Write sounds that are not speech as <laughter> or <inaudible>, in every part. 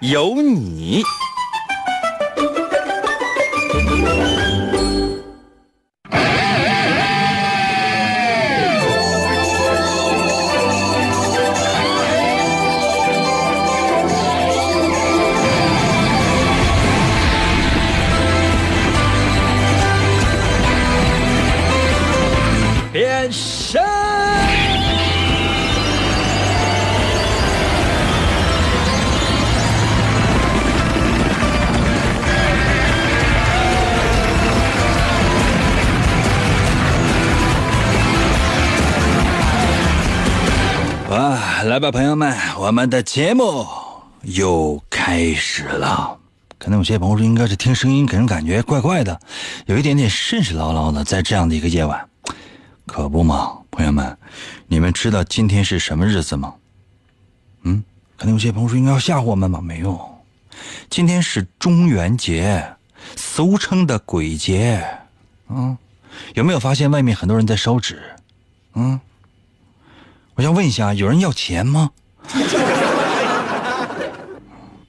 有你。朋友们，我们的节目又开始了。可能有些朋友说，应该是听声音给人感觉怪怪的，有一点点甚是唠唠的，在这样的一个夜晚，可不嘛，朋友们，你们知道今天是什么日子吗？嗯，可能有些朋友说，应该要吓唬我们吧？没有，今天是中元节，俗称的鬼节。嗯，有没有发现外面很多人在烧纸？嗯。我想问一下，有人要钱吗？<laughs>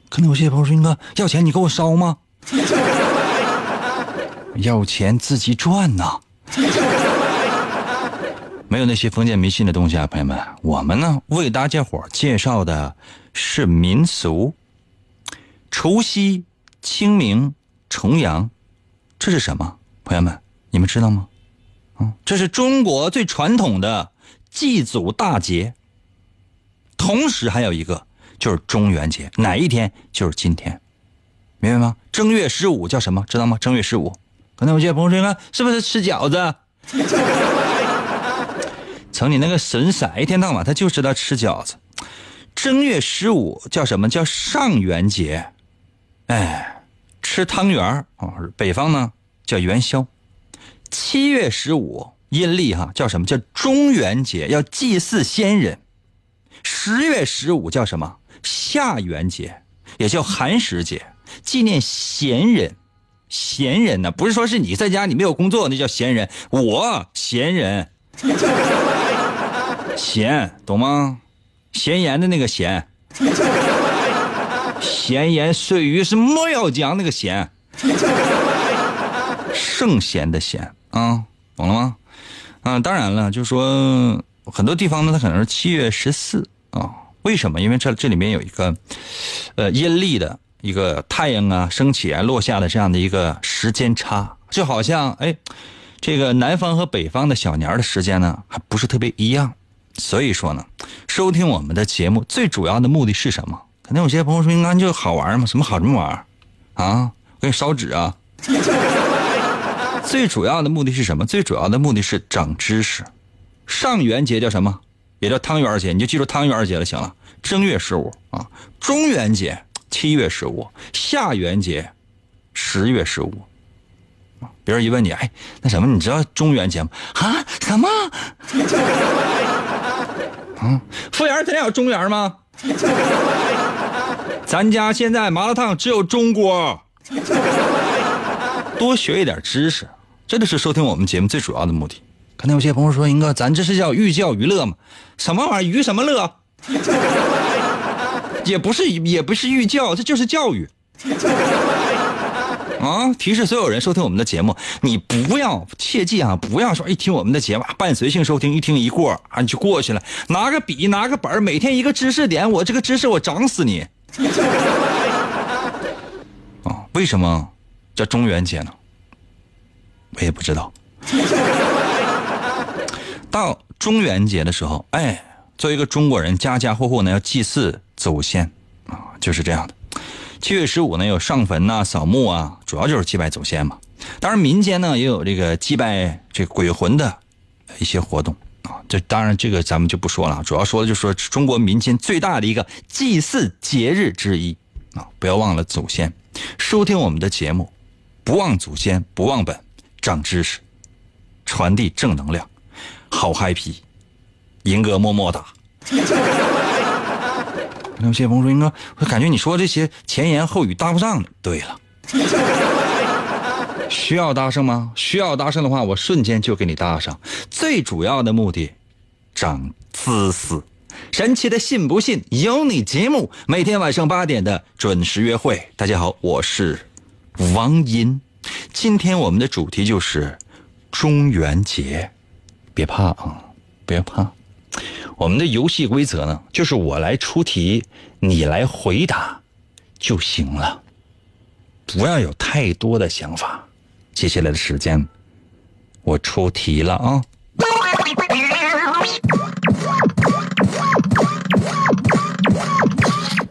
可能有些朋友说：“应该要钱，你给我烧吗？” <laughs> 要钱自己赚呐。<laughs> 没有那些封建迷信的东西啊，朋友们，我们呢为大家伙介绍的是民俗。除夕、清明、重阳，这是什么？朋友们，你们知道吗？嗯，这是中国最传统的。祭祖大节，同时还有一个就是中元节，哪一天就是今天，明白吗？正月十五叫什么？知道吗？正月十五，可能有些朋友说，看是不是吃饺子？<laughs> 瞅你那个神色，一天到晚他就知道吃饺子。正月十五叫什么叫上元节？哎，吃汤圆啊。北方呢叫元宵。七月十五。阴历哈叫什么叫中元节？要祭祀先人。十月十五叫什么？下元节，也叫寒食节，纪念贤人。贤人呢，不是说是你在家你没有工作那叫贤人，我贤人，贤懂吗？闲言的那个闲，闲言碎语是莫要讲那个闲，圣贤的贤啊，懂了吗？嗯，当然了，就是说很多地方呢，它可能是七月十四啊。为什么？因为这这里面有一个，呃，阴历的一个太阳啊升起啊落下的这样的一个时间差，就好像哎，这个南方和北方的小年的时间呢还不是特别一样。所以说呢，收听我们的节目最主要的目的是什么？可能有些朋友说，应该就好玩嘛，什么好什么玩啊？我给你烧纸啊。<laughs> 最主要的目的是什么？最主要的目的是长知识。上元节叫什么？也叫汤圆节，你就记住汤圆节了，行了。正月十五啊，中元节七月十五，下元节十月十五。别人一问你，哎，那什么？你知道中元节吗？啊？什么？<laughs> 啊？服务员，咱有中元吗？<laughs> 咱家现在麻辣烫只有中锅。<laughs> 多学一点知识。这就是收听我们节目最主要的目的。可能有些朋友说：“英哥，咱这是叫寓教于乐吗？什么玩意儿？娱什么乐？<laughs> 也不是，也不是寓教，这就是教育。<laughs> 啊！提示所有人收听我们的节目，你不要切记啊，不要说一听我们的节目伴随性收听，一听一过啊，你就过去了。拿个笔，拿个本每天一个知识点，我这个知识我整死你。<laughs> 啊！为什么叫中元节呢？我也不知道。到中元节的时候，哎，作为一个中国人，家家户户呢要祭祀祖先啊，就是这样的。七月十五呢有上坟呐、扫墓啊，主要就是祭拜祖先嘛。当然，民间呢也有这个祭拜这鬼魂的一些活动啊。这当然这个咱们就不说了，主要说的就是说中国民间最大的一个祭祀节日之一啊，不要忘了祖先。收听我们的节目，不忘祖先，不忘本，长知识，传递正能量，好 happy。银哥么么哒。有些朋友说：“银哥，我感觉你说这些前言后语搭不上。”对了，需要搭上吗？需要搭上的话，我瞬间就给你搭上。最主要的目的，长姿势。神奇的信不信由你节目，每天晚上八点的准时约会。大家好，我是王银。今天我们的主题就是中元节，别怕啊，别怕。我们的游戏规则呢，就是我来出题，你来回答就行了，不要有太多的想法。接下来的时间，我出题了啊！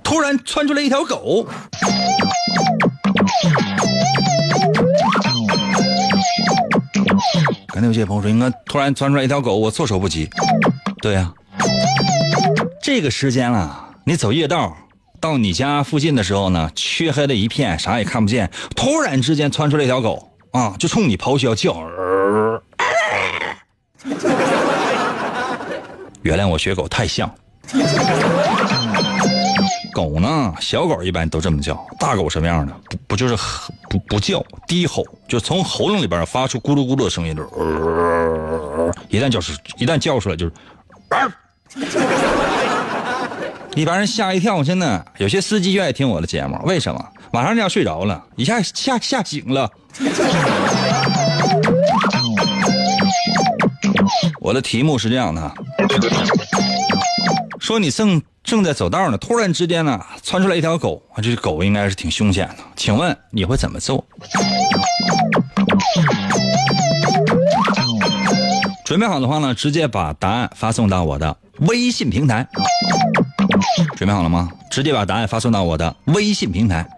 突然窜出来一条狗，那有些朋友说，应该突然窜出来一条狗，我措手不及。对呀，这个时间了，你走夜道到你家附近的时候呢，黢黑的一片，啥也看不见。突然之间窜出来一条狗啊，就冲你咆哮叫。原谅我学狗太像。狗呢，小狗一般都这么叫，大狗什么样的？不不就是不不叫，低吼，就从喉咙里边发出咕噜咕噜的声音，就是。一旦叫出，一旦叫出来就是。<laughs> 一般人吓一跳，真的。有些司机愿意听我的节目，为什么？马上就要睡着了，一下吓吓醒了。<laughs> 我的题目是这样的：说你正正在走道呢，突然之间呢，窜出来一条狗，啊这狗应该是挺凶险的，请问你会怎么做？准备好的话呢，直接把答案发送到我的微信平台。准备好了吗？直接把答案发送到我的微信平台。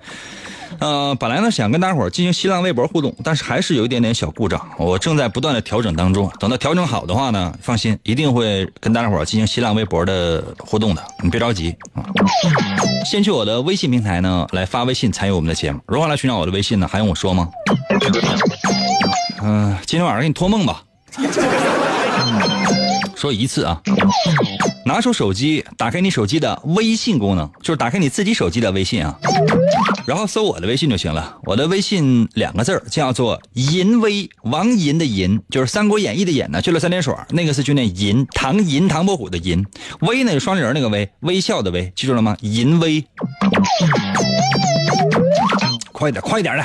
呃，本来呢想跟大伙儿进行新浪微博互动，但是还是有一点点小故障，我正在不断的调整当中。等到调整好的话呢，放心，一定会跟大伙儿进行新浪微博的互动的。你别着急啊，先去我的微信平台呢来发微信参与我们的节目。如何来寻找我的微信呢？还用我说吗？嗯，今天晚上给你托梦吧。说一次啊，拿出手机，打开你手机的微信功能，就是打开你自己手机的微信啊，<laughs> 然后搜我的微信就行了。我的微信两个字叫做“银威”，王银的银，就是《三国演义》的演呢，去了三点水，那个是就念银，唐银唐伯虎的银，威呢就双人那个威，微笑的微，记住了吗？银威，快点快点的，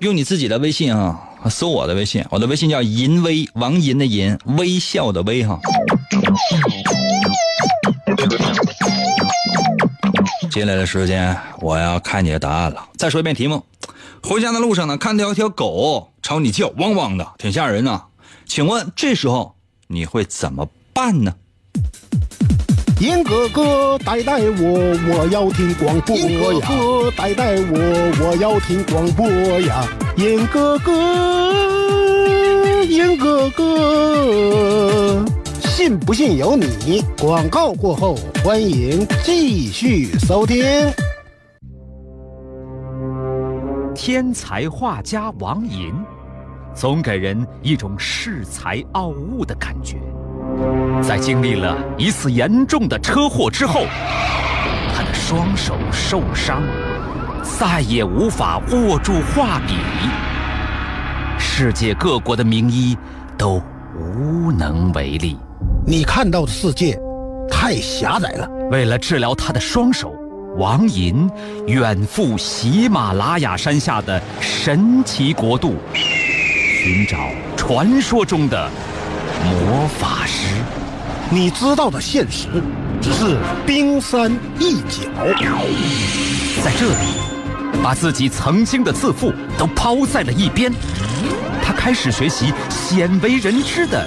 用你自己的微信啊。搜我的微信，我的微信叫银威，王银的银，微笑的微哈。接下来的时间，我要看你的答案了。再说一遍题目：回家的路上呢，看到一条狗朝你叫，汪汪的，挺吓人呐。请问这时候你会怎么办呢？银哥哥，带带我，我要听广播呀！银哥哥，带带我，我要听广播呀！银哥哥，银哥哥，信不信由你。广告过后，欢迎继续收听。天才画家王寅，总给人一种恃才傲物的感觉。在经历了一次严重的车祸之后，他的双手受伤，再也无法握住画笔。世界各国的名医都无能为力。你看到的世界太狭窄了。为了治疗他的双手，王寅远赴喜马拉雅山下的神奇国度，寻找传说中的。魔法师，你知道的现实只是冰山一角。在这里，把自己曾经的自负都抛在了一边，他开始学习鲜为人知的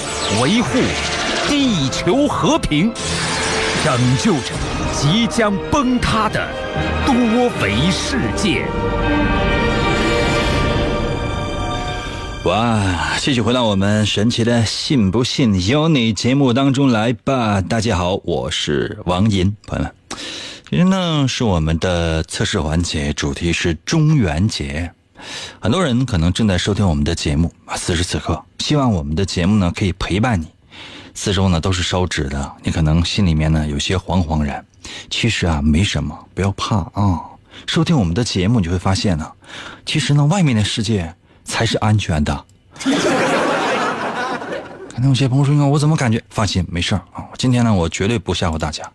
维护地球和平，拯救着即将崩塌的多维世界。哇！继续回到我们神奇的“信不信由你”节目当中来吧。大家好，我是王银，朋友们。今天呢是我们的测试环节，主题是中元节。很多人可能正在收听我们的节目啊，此时此刻，希望我们的节目呢可以陪伴你。四周呢都是烧纸的，你可能心里面呢有些惶惶然。其实啊，没什么，不要怕啊。收听我们的节目，你会发现呢，其实呢，外面的世界。才是安全的。<laughs> 可能有些朋友说：“我怎么感觉？”放心，没事儿啊。今天呢，我绝对不吓唬大家。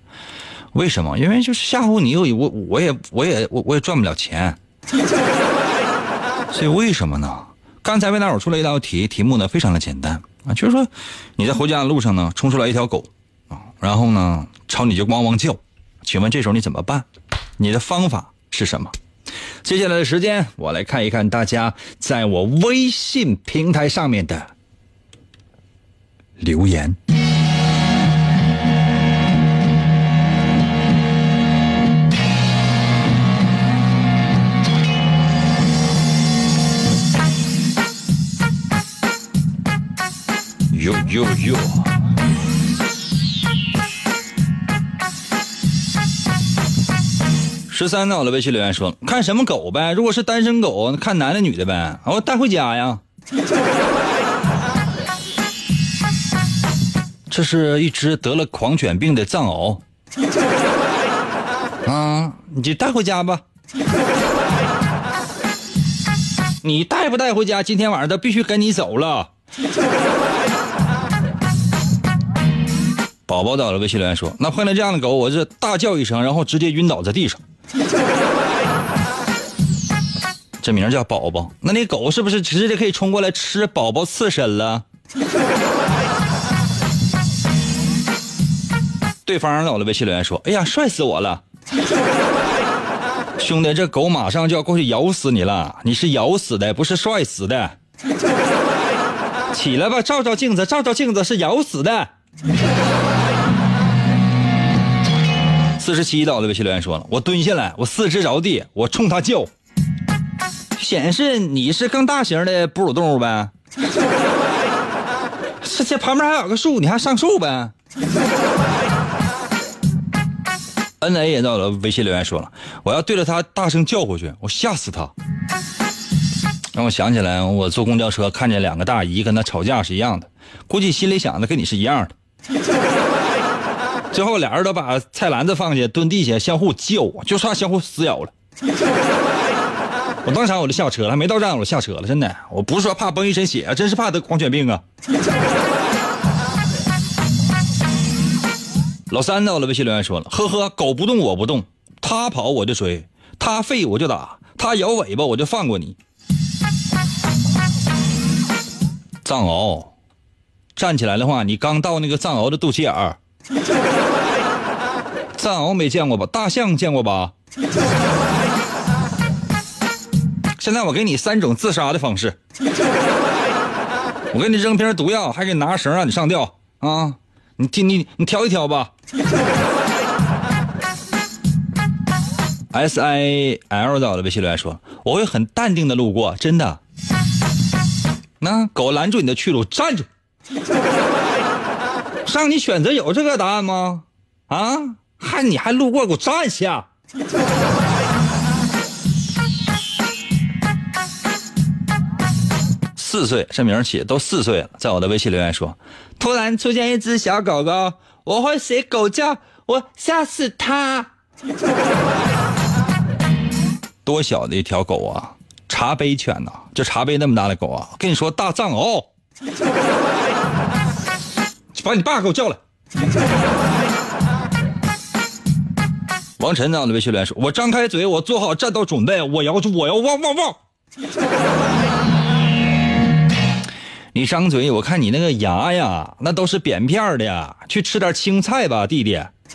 为什么？因为就是吓唬你，又我我也我也我我也赚不了钱。所以为什么呢？刚才魏大伙出了一道题，题目呢非常的简单啊，就是说你在回家的路上呢，冲出来一条狗啊，然后呢朝你就汪汪叫，请问这时候你怎么办？你的方法是什么？接下来的时间，我来看一看大家在我微信平台上面的留言。哟哟哟！十三呢，我的微信留言说：“看什么狗呗？如果是单身狗，看男的女的呗？我带回家呀。<laughs> 这是一只得了狂犬病的藏獒。<laughs> 啊，你就带回家吧。<laughs> 你带不带回家？今天晚上都必须跟你走了。”宝宝到了，微信留言说：“那碰到这样的狗，我是大叫一声，然后直接晕倒在地上。<laughs> ”这名叫宝宝，那那狗是不是直接可以冲过来吃宝宝刺身了？<laughs> 对方到了微信留言说：“哎呀，帅死我了，<laughs> 兄弟，这狗马上就要过去咬死你了，你是咬死的，不是帅死的。起来吧，照照镜子，照照镜子，是咬死的。”四十七到的微信留言说了：“我蹲下来，我四肢着地，我冲他叫，显示你是更大型的哺乳动物呗。<laughs> 这这旁边还有个树，你还上树呗？<laughs> ”N A 也到了微信留言说了：“我要对着他大声叫回去，我吓死他。”让我想起来，我坐公交车看见两个大姨跟他吵架是一样的，估计心里想的跟你是一样的。最后俩人都把菜篮子放下，蹲地下相互叫，就差相互撕咬了。<laughs> 我当场我就下车了，还没到站我就下车了，真的，我不是说怕崩一身血，真是怕得狂犬病啊。老三到了，微信留言说了：呵呵，狗不动我不动，它跑我就追，它吠我就打，它摇尾巴我就放过你。藏獒，站起来的话，你刚到那个藏獒的肚脐眼儿。<laughs> 藏獒没见过吧？大象见过吧？<laughs> 现在我给你三种自杀的方式，我给你扔瓶毒药，还给你拿绳让你上吊啊！你听你你挑一挑吧。S I L 到的微信留言说：“我会很淡定的路过，真的。”那狗拦住你的去路，站住！让你选择有这个答案吗？啊，还你还路过，给我站下！四岁，这名起都四岁了，在我的微信留言说，突然出现一只小狗狗，我会学狗叫，我吓死它。多小的一条狗啊，茶杯犬呐，就茶杯那么大的狗啊，跟你说大藏獒。把你爸给我叫来。<laughs> 王晨在我的微信留言说：“我张开嘴，我做好战斗准备，我要我要汪汪汪。<laughs> ”你张嘴，我看你那个牙呀，那都是扁片的，去吃点青菜吧，弟弟。<laughs>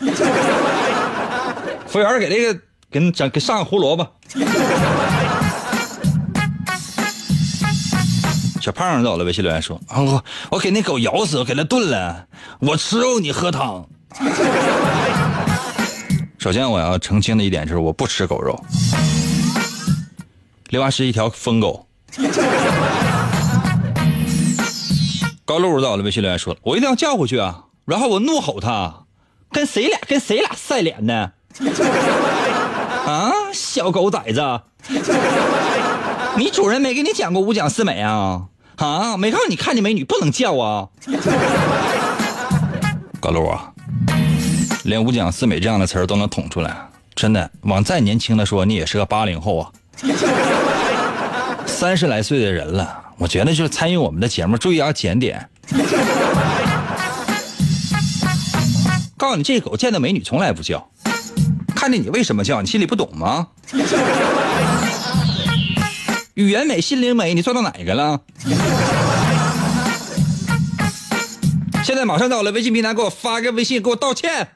服务员给这个给整给上个胡萝卜。小胖到了，微信留言说：“啊，我我给那狗咬死，我给它炖了，我吃肉，你喝汤。<laughs> ”首先我要澄清的一点就是，我不吃狗肉。另外是一条疯狗。<laughs> 高露到了，微信留言说：“我一定要叫回去啊！”然后我怒吼他：“跟谁俩跟谁俩晒脸呢？<laughs> 啊，小狗崽子！你主人没给你讲过五讲四美啊？啊，没告诉你看见美女不能叫啊？<laughs> 高露啊，连五讲四美这样的词儿都能捅出来，真的，往再年轻的说，你也是个八零后啊。三十来岁的人了，我觉得就是参与我们的节目，注意要检点。告诉你，这狗见到美女从来不叫，看见你为什么叫？你心里不懂吗？语言美，心灵美，你做到哪个了？<laughs> 现在马上到了，微信平台给我发个微信，给我道歉。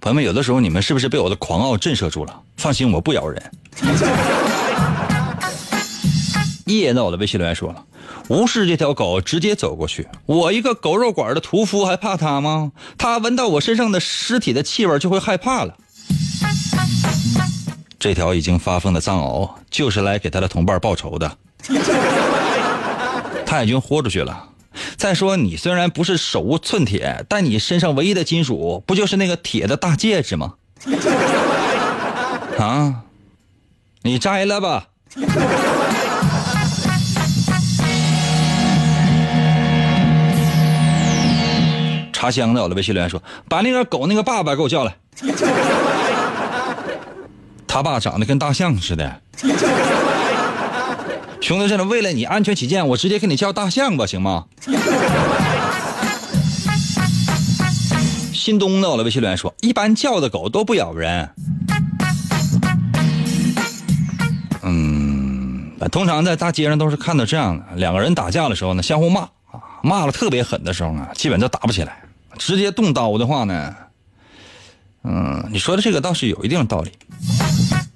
朋友们，有的时候你们是不是被我的狂傲震慑住了？放心，我不咬人。叶到了，微信留言说了，无视这条狗，直接走过去。我一个狗肉馆的屠夫还怕它吗？它闻到我身上的尸体的气味就会害怕了。这条已经发疯的藏獒就是来给他的同伴报仇的，<laughs> 他已经豁出去了。再说，你虽然不是手无寸铁，但你身上唯一的金属不就是那个铁的大戒指吗？<laughs> 啊，你摘了吧。茶香的，我的微信留言说：“把那个狗那个爸爸给我叫来。<laughs> ”他爸长得跟大象似的。兄弟，真的为了你安全起见，我直接给你叫大象吧，行吗？<laughs> 新东的，我的微信留言说：“一般叫的狗都不咬人。”嗯，通常在大街上都是看到这样的：两个人打架的时候呢，相互骂啊，骂了特别狠的时候啊，基本都打不起来。直接动刀的话呢，嗯，你说的这个倒是有一定道理，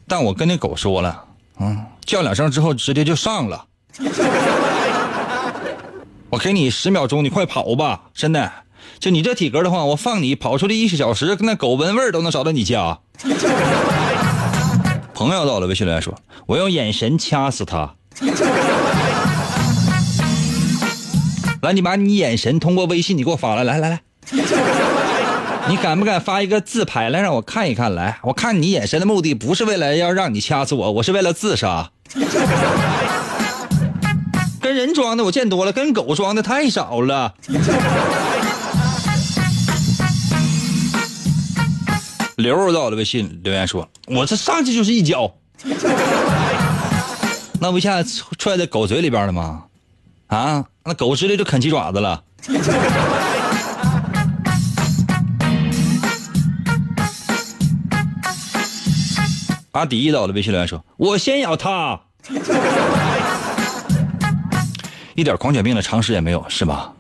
但我跟那狗说了，嗯，叫两声之后直接就上了，<laughs> 我给你十秒钟，你快跑吧，真的，就你这体格的话，我放你跑出去一小时，跟那狗闻味都能找到你家。<laughs> 朋友到了，微信留言说，我用眼神掐死他。<laughs> 来，你把你眼神通过微信你给我发来，来来来。<laughs> 你敢不敢发一个自拍来让我看一看？来，我看你眼神的目的不是为了要让你掐死我，我是为了自杀。<laughs> 跟人装的我见多了，跟狗装的太少了。<laughs> 刘到我的微信留言说：“我这上去就是一脚，那不一下踹在狗嘴里边了吗？啊，那狗直接就啃鸡爪子了。”阿迪到了，微信留言说：“我先咬他。<laughs> ”一点狂犬病的常识也没有，是吧？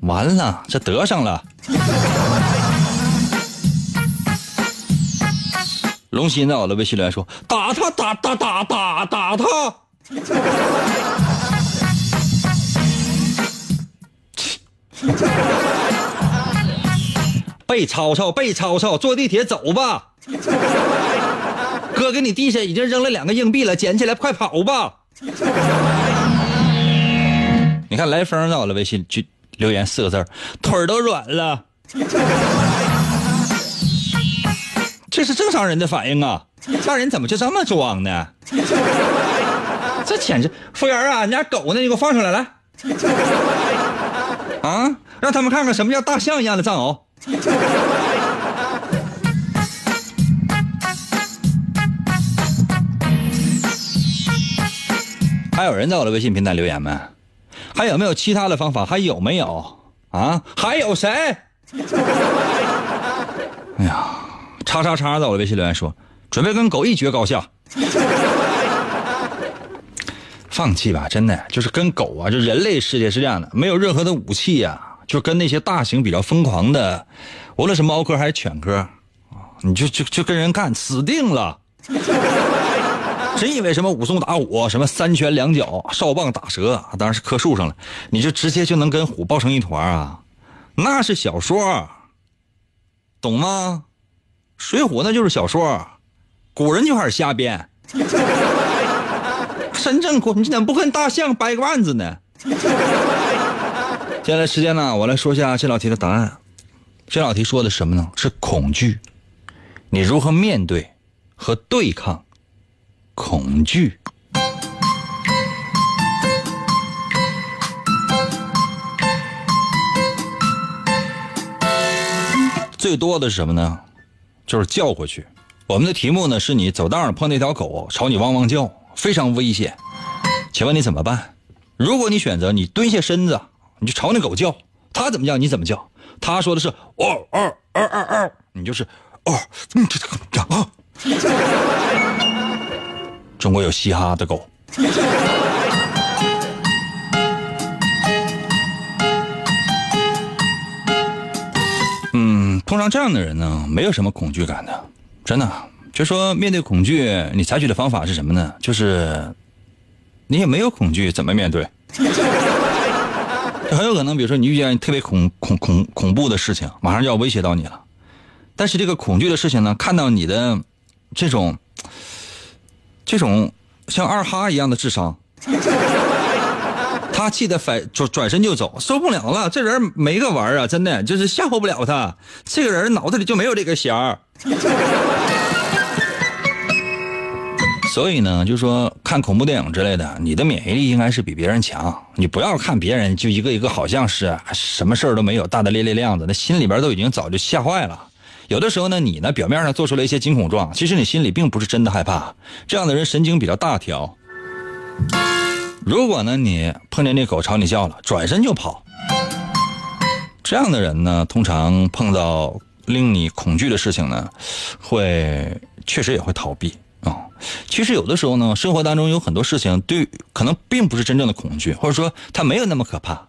完了，这得上了。<laughs> 龙心到了，微信留言说：“打他，打打打打打他。<laughs> ”被吵吵，被吵吵，坐地铁走吧。哥给你地下已经扔了两个硬币了，捡起来快跑吧！<laughs> 你看来风到了，微信就留言四个字腿儿都软了。<laughs> 这是正常人的反应啊！家人怎么就这么装呢？<laughs> 这简直！服务员啊，你家狗呢？你给我放出来，来！啊，让他们看看什么叫大象一样的藏獒。还有人在我的微信平台留言没？还有没有其他的方法？还有没有啊？还有谁？哎呀，叉叉叉在我的微信留言说，准备跟狗一决高下。放弃吧，真的就是跟狗啊，就人类世界是这样的，没有任何的武器呀、就跟那些大型比较疯狂的，无论是猫科还是犬科，你就就就跟人干，死定了。真以为什么武松打虎，什么三拳两脚、哨棒打蛇，当然是棵树上了，你就直接就能跟虎抱成一团啊？那是小说，懂吗？水浒那就是小说，古人就开始瞎编。深圳过，你怎么不跟大象掰个腕子呢？<laughs> 接下来时间呢，我来说一下这道题的答案。这道题说的什么呢？是恐惧，你如何面对和对抗恐惧？最多的是什么呢？就是叫回去。我们的题目呢是你走道上碰那条狗朝你汪汪叫，非常危险，请问你怎么办？如果你选择你蹲下身子，你就朝那狗叫，它怎么叫你怎么叫。他说的是哦哦哦哦哦，你就是哦，嗯这这啊。中国有嘻哈的狗。嗯，通常这样的人呢，没有什么恐惧感的，真的。就说面对恐惧，你采取的方法是什么呢？就是你也没有恐惧，怎么面对？<laughs> 很有可能，比如说你遇见特别恐恐恐恐怖的事情，马上就要威胁到你了。但是这个恐惧的事情呢，看到你的这种这种像二哈一样的智商，<laughs> 他气得反转转身就走，受不了了。这人没个玩啊，真的就是吓唬不了他。这个人脑子里就没有这个弦儿。<laughs> 所以呢，就说看恐怖电影之类的，你的免疫力应该是比别人强。你不要看别人就一个一个好像是什么事儿都没有，大大咧咧的样子，那心里边都已经早就吓坏了。有的时候呢，你呢表面上做出了一些惊恐状，其实你心里并不是真的害怕。这样的人神经比较大条。如果呢你碰见那狗朝你叫了，转身就跑，这样的人呢，通常碰到令你恐惧的事情呢，会确实也会逃避啊、其实有的时候呢，生活当中有很多事情对可能并不是真正的恐惧，或者说它没有那么可怕，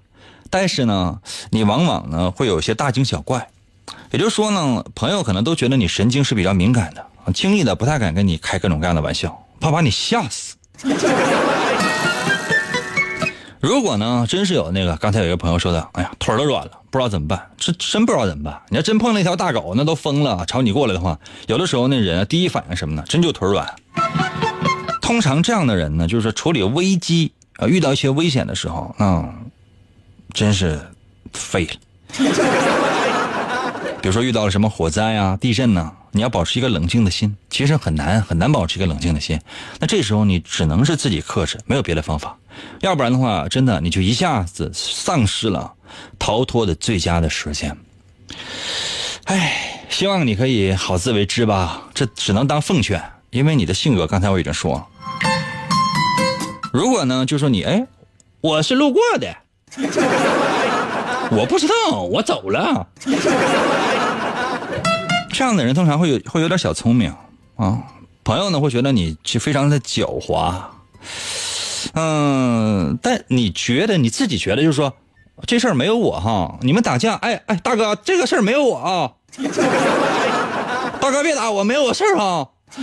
但是呢，你往往呢会有些大惊小怪。也就是说呢，朋友可能都觉得你神经是比较敏感的，轻易的不太敢跟你开各种各样的玩笑，怕把你吓死。<laughs> 如果呢，真是有那个刚才有一个朋友说的，哎呀，腿都软了，不知道怎么办，这真不知道怎么办。你要真碰那条大狗，那都疯了，朝你过来的话，有的时候那人啊，第一反应什么呢？真就腿软。通常这样的人呢，就是处理危机啊，遇到一些危险的时候，嗯，真是废了。比如说遇到了什么火灾啊、地震呐、你要保持一个冷静的心，其实很难很难保持一个冷静的心。那这时候你只能是自己克制，没有别的方法。要不然的话，真的你就一下子丧失了逃脱的最佳的时间。哎，希望你可以好自为之吧，这只能当奉劝，因为你的性格刚才我已经说了。如果呢，就说你哎，我是路过的，<laughs> 我不知道，我走了。这样的人通常会有会有点小聪明啊，朋友呢会觉得你是非常的狡猾，嗯，但你觉得你自己觉得就是说这事儿没有我哈，你们打架，哎哎，大哥这个事儿没有我啊，<laughs> 大哥别打我，没有我事儿哈。<laughs>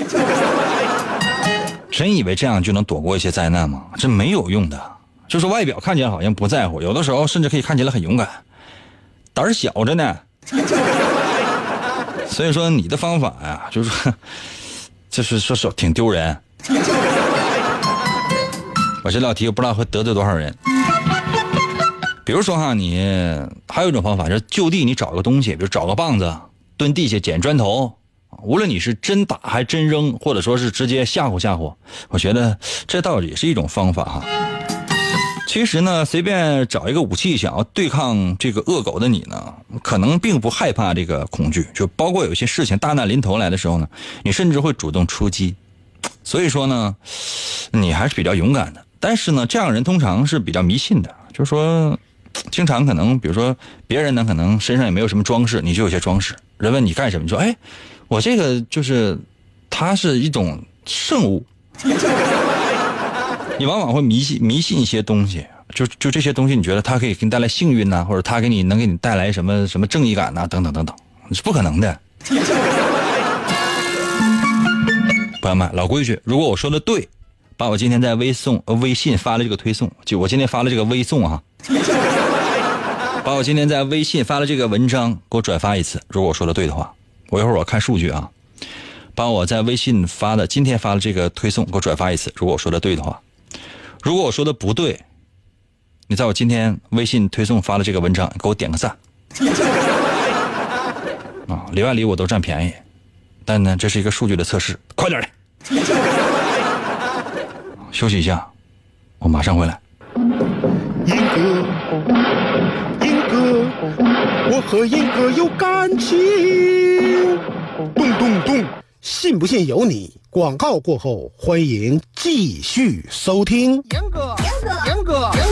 真以为这样就能躲过一些灾难吗？这没有用的。就是外表看起来好像不在乎，有的时候甚至可以看起来很勇敢，胆儿小着呢。所以说你的方法呀，就是说，<laughs> 就是说说挺丢人。<laughs> 我这道题不知道会得罪多少人。比如说哈，你还有一种方法，就是就地你找个东西，比如找个棒子蹲地下捡砖头，无论你是真打还真扔，或者说是直接吓唬吓唬，我觉得这倒也是一种方法哈。其实呢，随便找一个武器想要对抗这个恶狗的你呢，可能并不害怕这个恐惧，就包括有些事情大难临头来的时候呢，你甚至会主动出击。所以说呢，你还是比较勇敢的。但是呢，这样人通常是比较迷信的，就是说，经常可能，比如说别人呢，可能身上也没有什么装饰，你就有些装饰。人问你干什么，你说，哎，我这个就是，它是一种圣物。你往往会迷信迷信一些东西，就就这些东西，你觉得它可以给你带来幸运呐、或者它给你能给你带来什么什么正义感呐、等等等等，是不可能的。朋友们，老规矩，如果我说的对，把我今天在微送呃微信发了这个推送，就我今天发了这个微送啊，把我今天在微信发了这个文章给我转发一次，如果我说的对的话，我一会儿我看数据啊，把我在微信发的今天发的这个推送给我转发一次，如果我说的对的话，如果我说的不对，你在我今天微信推送发的这个文章给我点个赞，<laughs> 啊，里外里我都占便宜，但呢这是一个数据的测试，快点的。<laughs> 休息一下，我马上回来。英哥，英哥，我和英哥有感情。咚咚咚，信不信由你。广告过后，欢迎继续收听。严哥，严哥，严哥，严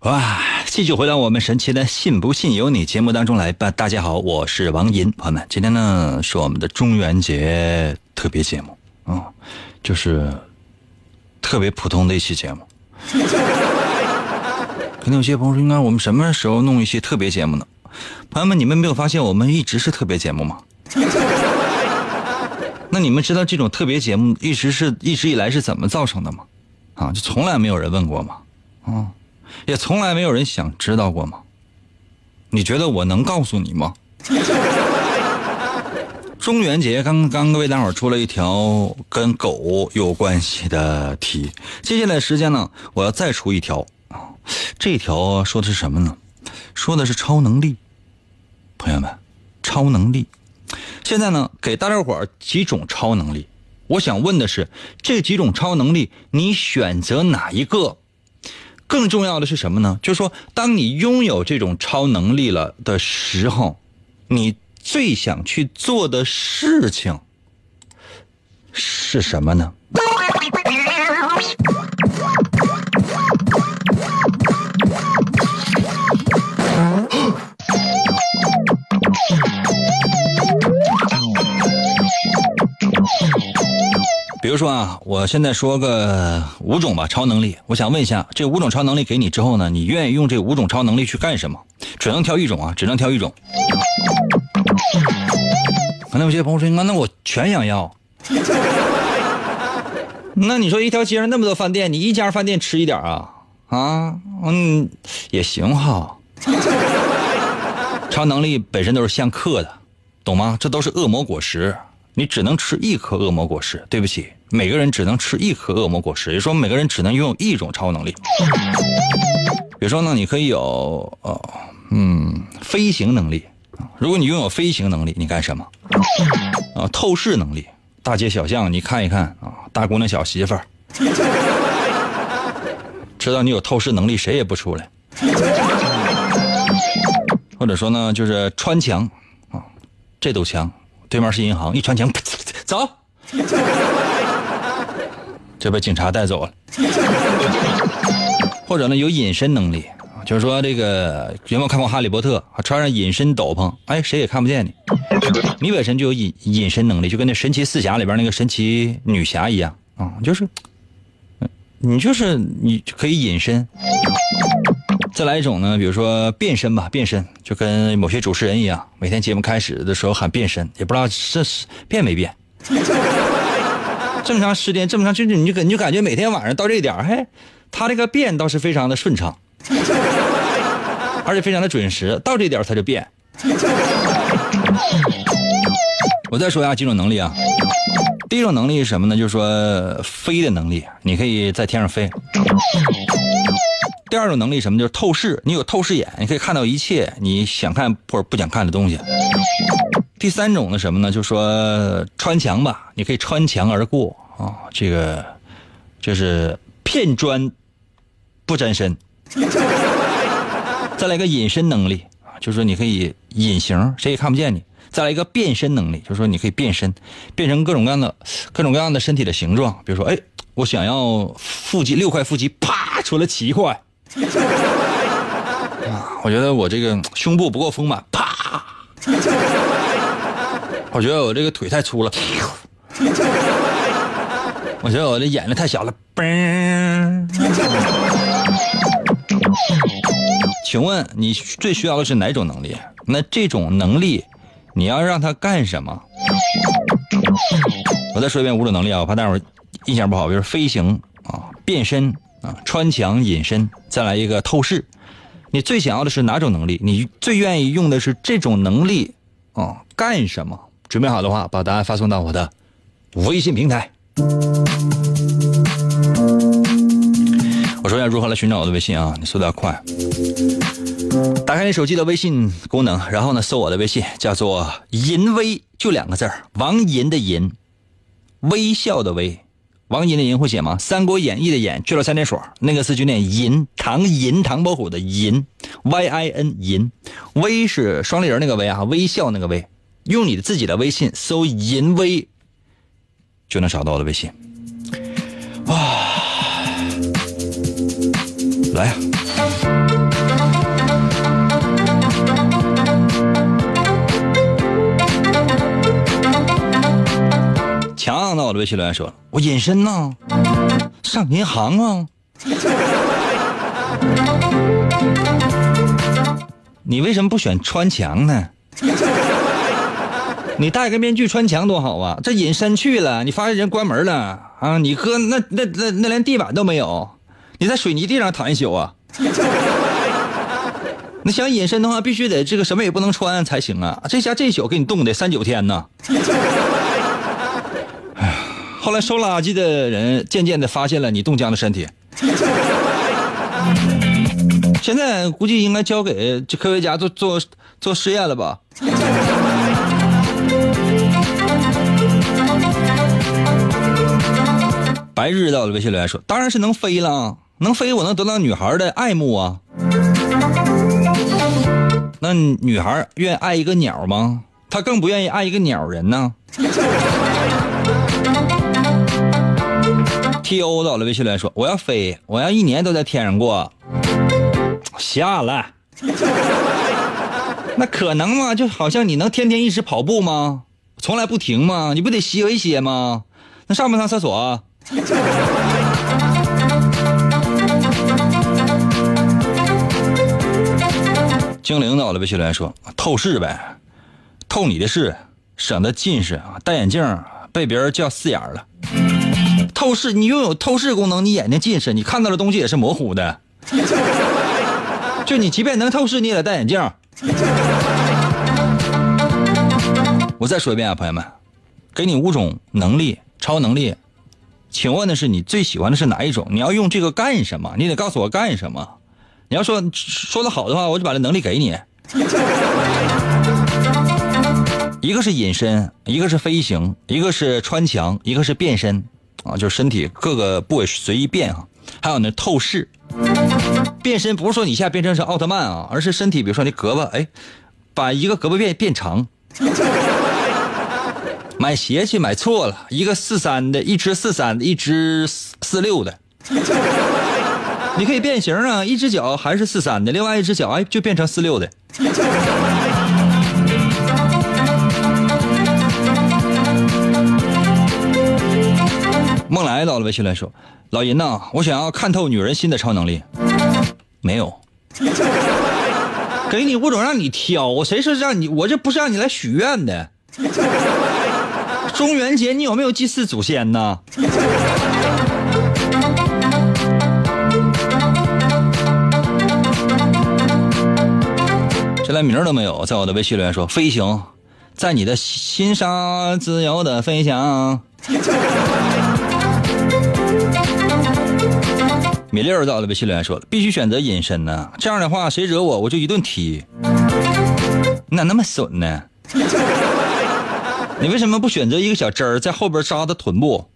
哇，继续回到我们神奇的“信不信由你”节目当中来吧。大家好，我是王银，朋友们，今天呢是我们的中元节特别节目啊、就是特别普通的一期节目。<laughs> 可能有些朋友说，应该我们什么时候弄一些特别节目呢？朋友们，你们没有发现我们一直是特别节目吗？<laughs> 那你们知道这种特别节目一直是一直以来是怎么造成的吗？啊，就从来没有人问过吗？啊。也从来没有人想知道过吗？你觉得我能告诉你吗？<laughs> 中元节刚刚为大伙儿出了一条跟狗有关系的题，接下来时间呢，我要再出一条啊。这条说的是什么呢？说的是超能力。朋友们，超能力。现在呢，给大家伙儿几种超能力。我想问的是，这几种超能力，你选择哪一个？更重要的是什么呢？就是说，当你拥有这种超能力了的时候，你最想去做的事情是什么呢？比如说啊，我现在说个五种吧，超能力。我想问一下，这五种超能力给你之后呢，你愿意用这五种超能力去干什么？只能挑一种啊，只能挑一种。可能有些朋友说，那我全想要。<laughs> 那你说一条街上那么多饭店，你一家饭店吃一点啊？啊，嗯，也行哈。<laughs> 超能力本身都是相克的，懂吗？这都是恶魔果实。你只能吃一颗恶魔果实，对不起，每个人只能吃一颗恶魔果实，也就说每个人只能拥有一种超能力。比如说呢，你可以有呃嗯飞行能力，如果你拥有飞行能力，你干什么？啊，透视能力，大街小巷你看一看啊，大姑娘小媳妇儿，知道你有透视能力，谁也不出来。或者说呢，就是穿墙啊，这堵墙。对面是银行，一穿墙，走，<laughs> 就被警察带走了。或者呢，有隐身能力，就是说这个有没有看过《哈利波特》？穿上隐身斗篷，哎，谁也看不见你。你本身就有隐隐身能力，就跟那《神奇四侠》里边那个神奇女侠一样啊，就是，你就是你可以隐身。再来一种呢，比如说变身吧，变身就跟某些主持人一样，每天节目开始的时候喊变身，也不知道这是变没变。<laughs> 这么长时间，这么长时间，你就感你就感觉每天晚上到这点儿，嘿，他这个变倒是非常的顺畅，而且非常的准时，到这点儿他就变。我再说一下几种能力啊，第一种能力是什么呢？就是说飞的能力，你可以在天上飞。第二种能力什么？就是透视，你有透视眼，你可以看到一切你想看或者不想看的东西。第三种呢什么呢？就是说穿墙吧，你可以穿墙而过啊，这个就是片砖不沾身。再来一个隐身能力啊，就是说你可以隐形，谁也看不见你。再来一个变身能力，就是说你可以变身，变成各种各样的、各种各样的身体的形状。比如说，哎，我想要腹肌六块腹肌，啪出来七块。啊，<laughs> 我觉得我这个胸部不够丰满，啪。我觉得我这个腿太粗了，我觉得我这眼睛太小了，嘣。<laughs> 请问你最需要的是哪种能力？那这种能力，你要让他干什么？我再说一遍五种能力啊，我怕大伙印象不好。比如飞行啊、变身啊、穿墙隐身，再来一个透视。你最想要的是哪种能力？你最愿意用的是这种能力啊？干什么？准备好的话，把答案发送到我的微信平台。我说一下如何来寻找我的微信啊？你速度要快。打开你手机的微信功能，然后呢，搜我的微信，叫做“淫微”，就两个字儿，王银的银，微笑的微，王银的银会写吗？《三国演义》的演去了三点水，那个字就念银，唐银，唐伯虎的银，Y I N 银，微是双立人那个微啊，微笑那个微，用你的自己的微信搜“银微”，就能找到我的微信。哇，来呀、强到我的微信留言说：“我隐身呢，上银行啊。<laughs> ”你为什么不选穿墙呢？<laughs> 你戴个面具穿墙多好啊！这隐身去了，你发现人关门了啊！你哥那那那那连地板都没有，你在水泥地上躺一宿啊！<laughs> 你想隐身的话，必须得这个什么也不能穿才行啊！这下这宿给你冻的三九天呢。后来收垃圾的人渐渐的发现了你冻僵的身体。<laughs> 现在估计应该交给这科学家做做做实验了吧？白日到了微信留言说：“当然是能飞了，能飞我能得到女孩的爱慕啊。那女孩愿意爱一个鸟吗？她更不愿意爱一个鸟人呢。T O 到了微信留言说：“我要飞，我要一年都在天上过。”下了，<laughs> 那可能吗？就好像你能天天一直跑步吗？从来不停吗？你不得歇一歇吗？那上不上厕所？<laughs> 精灵到了微信留言说：“透视呗，透你的视，省得近视啊。戴眼镜被别人叫四眼了。透视，你拥有透视功能，你眼睛近视，你看到的东西也是模糊的。<laughs> 就你即便能透视，你也得戴眼镜。我再说一遍啊，朋友们，给你五种能力，超能力，请问的是你最喜欢的是哪一种？你要用这个干什么？你得告诉我干什么。你要说说的好的话，我就把这能力给你。<laughs> 一个是隐身，一个是飞行，一个是穿墙，一个是变身，啊，就是身体各个部位随意变啊。还有呢，透视。变身不是说你一下变成成奥特曼啊，而是身体，比如说你胳膊，哎，把一个胳膊变变长。买鞋去买错了，一个四三的，一只四三的，一只四六的。你可以变形啊，一只脚还是四三的，另外一只脚哎就变成四六的。来到了微信来说：“老银呐，我想要看透女人心的超能力，没有。给你五种让你挑，谁说让你？我这不是让你来许愿的。中元节你有没有祭祀祖先呢？这连名都没有，在我的微信留言说飞行，在你的心上自由的飞翔。米粒儿到了微信留言说了，必须选择隐身呢，这样的话谁惹我我就一顿踢。你咋那么损呢？<laughs> 你为什么不选择一个小针儿在后边扎他臀部？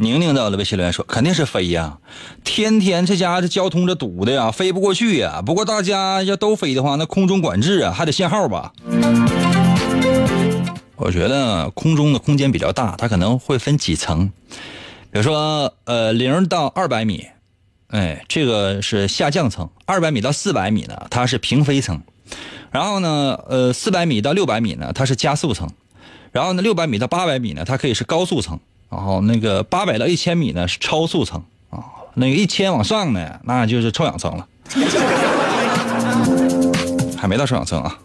宁宁到了微信留言说：“肯定是飞呀，天天这家这交通这堵的呀，飞不过去呀。不过大家要都飞的话，那空中管制啊，还得限号吧。”我觉得空中的空间比较大，它可能会分几层，比如说呃零到二百米，哎，这个是下降层；二百米到四百米呢，它是平飞层；然后呢，呃四百米到六百米呢，它是加速层；然后呢六百米到八百米呢，它可以是高速层。”然后那个八百到一千米呢是超速层。啊，那个一千往上呢那就是臭氧层了，还没到臭氧层啊。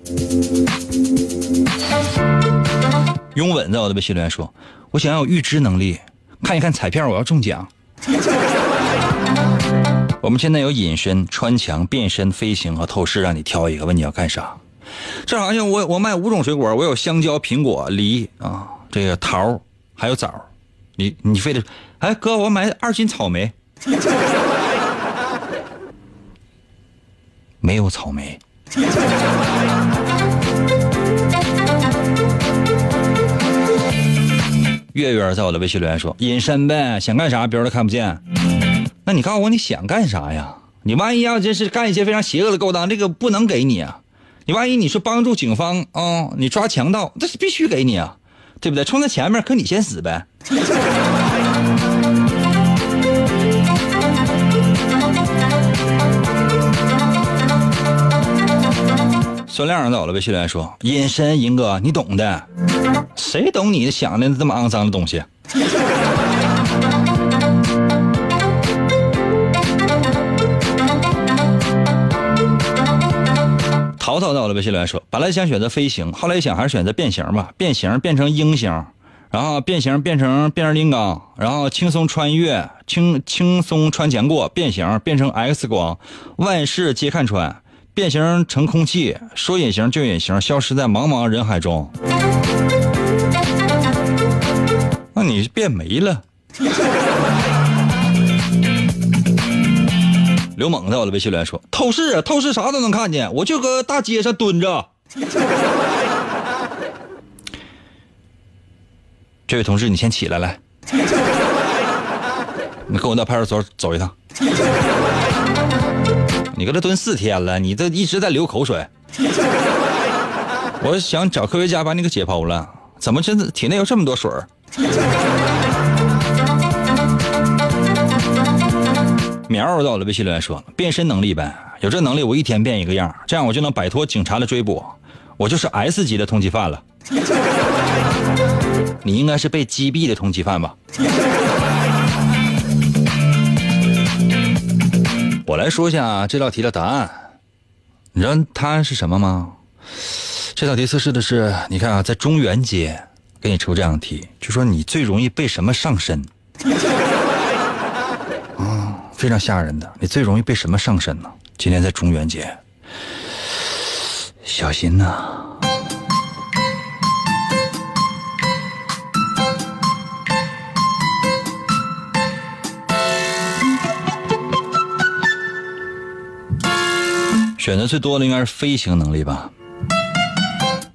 拥吻在我的微信留言说：“我想要有预知能力，看一看彩票我要中奖。<laughs> ”我们现在有隐身、穿墙、变身、飞行和透视，让你挑一个，问你要干啥？这好像我我卖五种水果，我有香蕉、苹果、梨啊，这个桃还有枣。你你非得，哎哥，我买二斤草莓，<laughs> 没有草莓。月月在我的微信留言说：“隐身呗，想干啥别人都看不见。”那你告诉我你想干啥呀？你万一要真是干一些非常邪恶的勾当，这个不能给你啊！你万一你说帮助警方啊，你抓强盗，这是必须给你啊，对不对？冲在前面，可你先死呗。孙亮在我的微信留言说：“隐身，银哥，你懂的，谁懂你想的这么肮脏的东西？”淘淘在我的微信留言说：“本来想选择飞行，后来一想还是选择变形吧，变形变成鹰形。”然后变形变成变成金刚，然后轻松穿越，轻轻松穿墙过，变形变成 X 光，万事皆看穿，变形成空气，说隐形就隐形，消失在茫茫人海中。那你变没了。<laughs> 刘猛在我的微信里说：“透视，透视啥都能看见，我就搁大街上蹲着。<laughs> ”这位同志，你先起来，来，你跟我到派出所走一趟。你搁这蹲四天了，你这一直在流口水。我想找科学家把你给解剖了，怎么真的体内有这么多水儿？苗到了微信留言说：“变身能力呗，有这能力我一天变一个样，这样我就能摆脱警察的追捕，我就是 S 级的通缉犯了。<laughs> ”你应该是被击毙的通缉犯吧？我来说一下这道题的答案，你知道答案是什么吗？这道题测试的是，你看啊，在中元节给你出这样的题，就说你最容易被什么上身？<laughs> 啊，非常吓人的，你最容易被什么上身呢？今天在中元节，小心呐！选择最多的应该是飞行能力吧？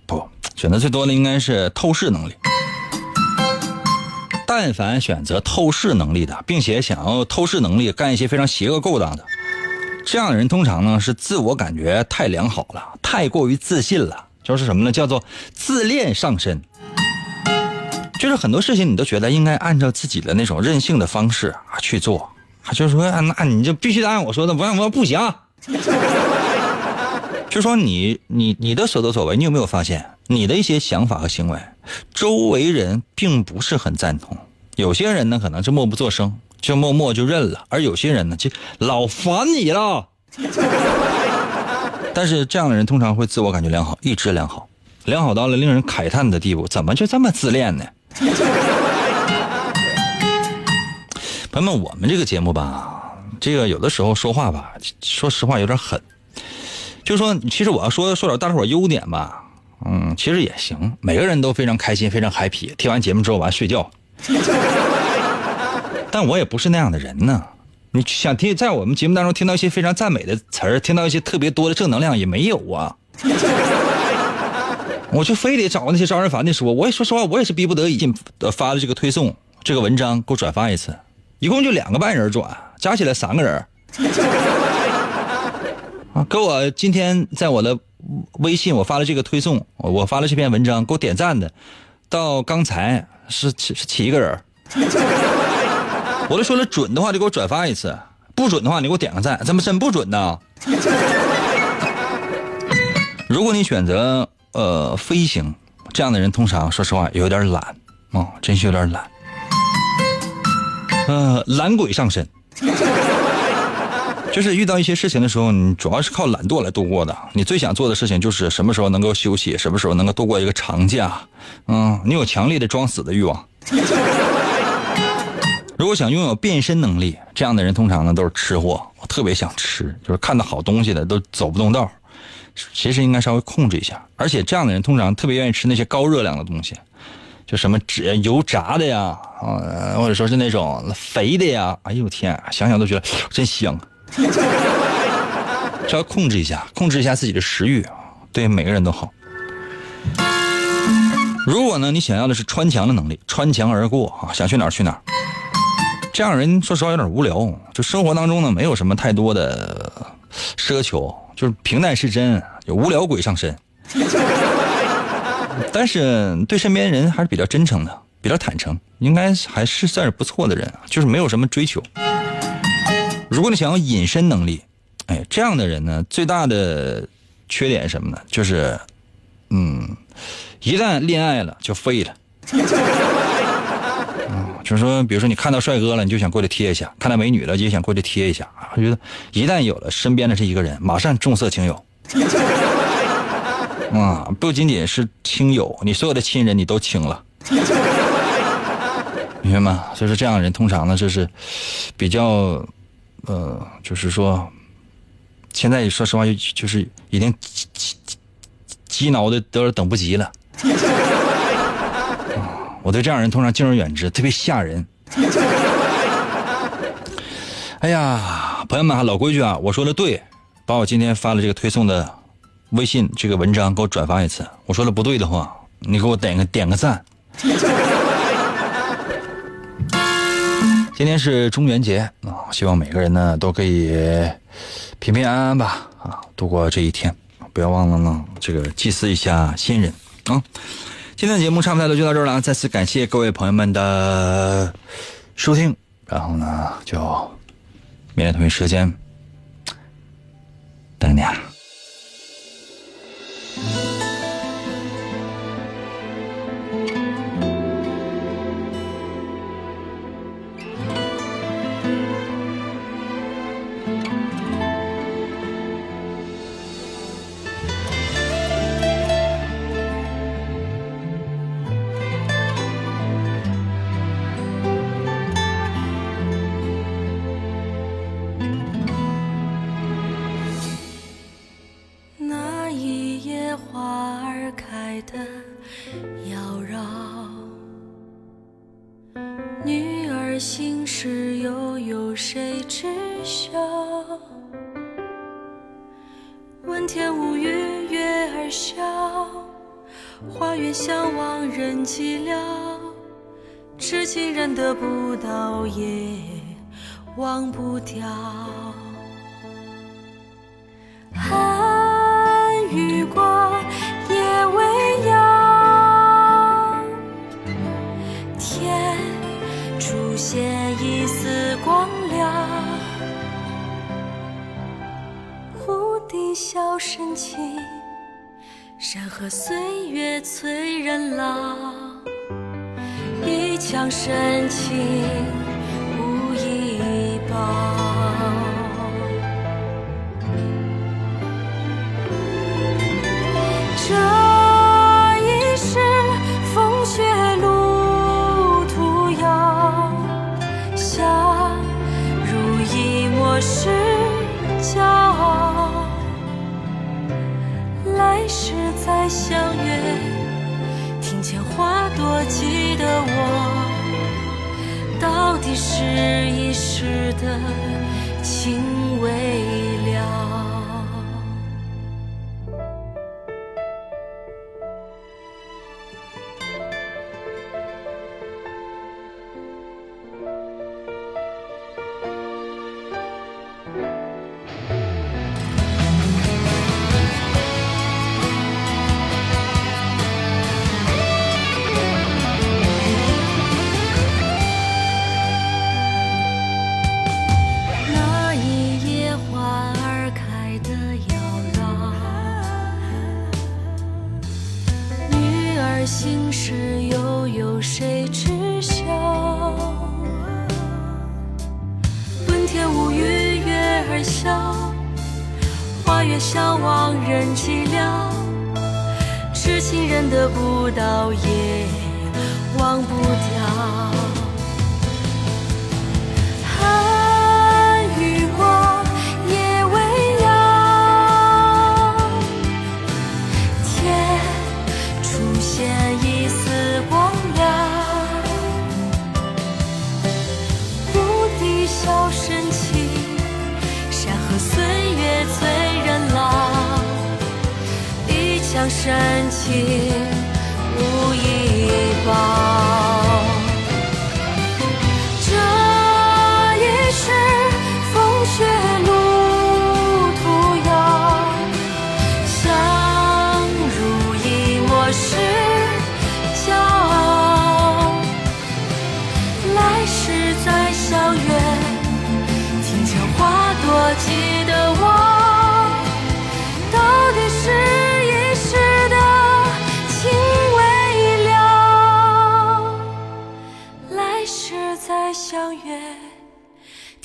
不，选择最多的应该是透视能力。但凡选择透视能力的，并且想要透视能力干一些非常邪恶勾当的，这样的人通常呢是自我感觉太良好了，太过于自信了，就是什么呢？叫做自恋上身。就是很多事情你都觉得应该按照自己的那种任性的方式啊去做，就是说那你就必须得按我说的，不按我不行。就说你你你的所作所为，你有没有发现你的一些想法和行为，周围人并不是很赞同。有些人呢可能是默不作声，就默默就认了；而有些人呢就老烦你了。<laughs> 但是这样的人通常会自我感觉良好，一直良好，良好到了令人慨叹的地步。怎么就这么自恋呢？<laughs> 朋友们，我们这个节目吧，这个有的时候说话吧，说实话有点狠。就说，其实我要说说点大伙优点吧，嗯，其实也行。每个人都非常开心，非常 happy。听完节目之后完睡觉，<laughs> 但我也不是那样的人呢。你想听在我们节目当中听到一些非常赞美的词儿，听到一些特别多的正能量也没有啊。<laughs> 我就非得找那些招人烦的说，我也说实话，我也是逼不得已发的这个推送。这个文章给我转发一次，一共就两个半人转，加起来三个人。给我今天在我的微信我发了这个推送，我发了这篇文章，给我点赞的，到刚才是是七个人。<laughs> 我都说了准的话就给我转发一次，不准的话你给我点个赞，怎么真不准呢？<laughs> 如果你选择呃飞行，这样的人通常说实话有点懒啊，真是有点懒。呃，懒鬼上身，就是遇到一些事情的时候，你主要是靠懒惰来度过的。你最想做的事情就是什么时候能够休息，什么时候能够度过一个长假。嗯，你有强烈的装死的欲望。如果想拥有变身能力，这样的人通常呢都是吃货，我特别想吃，就是看到好东西的都走不动道。其实应该稍微控制一下，而且这样的人通常特别愿意吃那些高热量的东西，就什么脂油炸的呀，啊，或者说是那种肥的呀。哎呦天，想想都觉得真香。<laughs> 稍微控制一下，控制一下自己的食欲，对每个人都好。如果呢，你想要的是穿墙的能力，穿墙而过啊，想去哪儿去哪儿。这样人说实话有点无聊，就生活当中呢没有什么太多的奢求，就是平淡是真，有无聊鬼上身。<laughs> 但是对身边人还是比较真诚的，比较坦诚，应该还是算是不错的人，就是没有什么追求。如果你想要隐身能力，哎，这样的人呢，最大的缺点什么呢？就是，嗯，一旦恋爱了就废了。<laughs> 就是说，比如说你看到帅哥了，你就想过去贴一下；看到美女了，就想过去贴一下。我觉得一旦有了身边的这一个人，马上重色轻友。<laughs> 啊，不仅仅是亲友，你所有的亲人你都亲了，<laughs> 明白吗？所以说，这样的人通常呢，就是比较，呃，就是说，现在说实话，就就是已经急急急恼的都等不及了。我对这样人通常敬而远之，特别吓人。哎呀，朋友们，老规矩啊，我说的对，把我今天发了这个推送的微信这个文章给我转发一次。我说的不对的话，你给我点个点个赞。今天是中元节啊，希望每个人呢都可以平平安安吧啊，度过这一天。不要忘了呢，这个祭祀一下先人啊。今天的节目差不多就到这儿了，再次感谢各位朋友们的收听，然后呢，就明天同一时间等你啊。催人老。一腔深情无以报，我，到底是一时的情味痴情人得不到，也忘不掉。深情无一方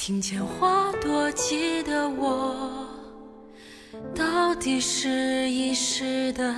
听见花朵记得我到底是遗失的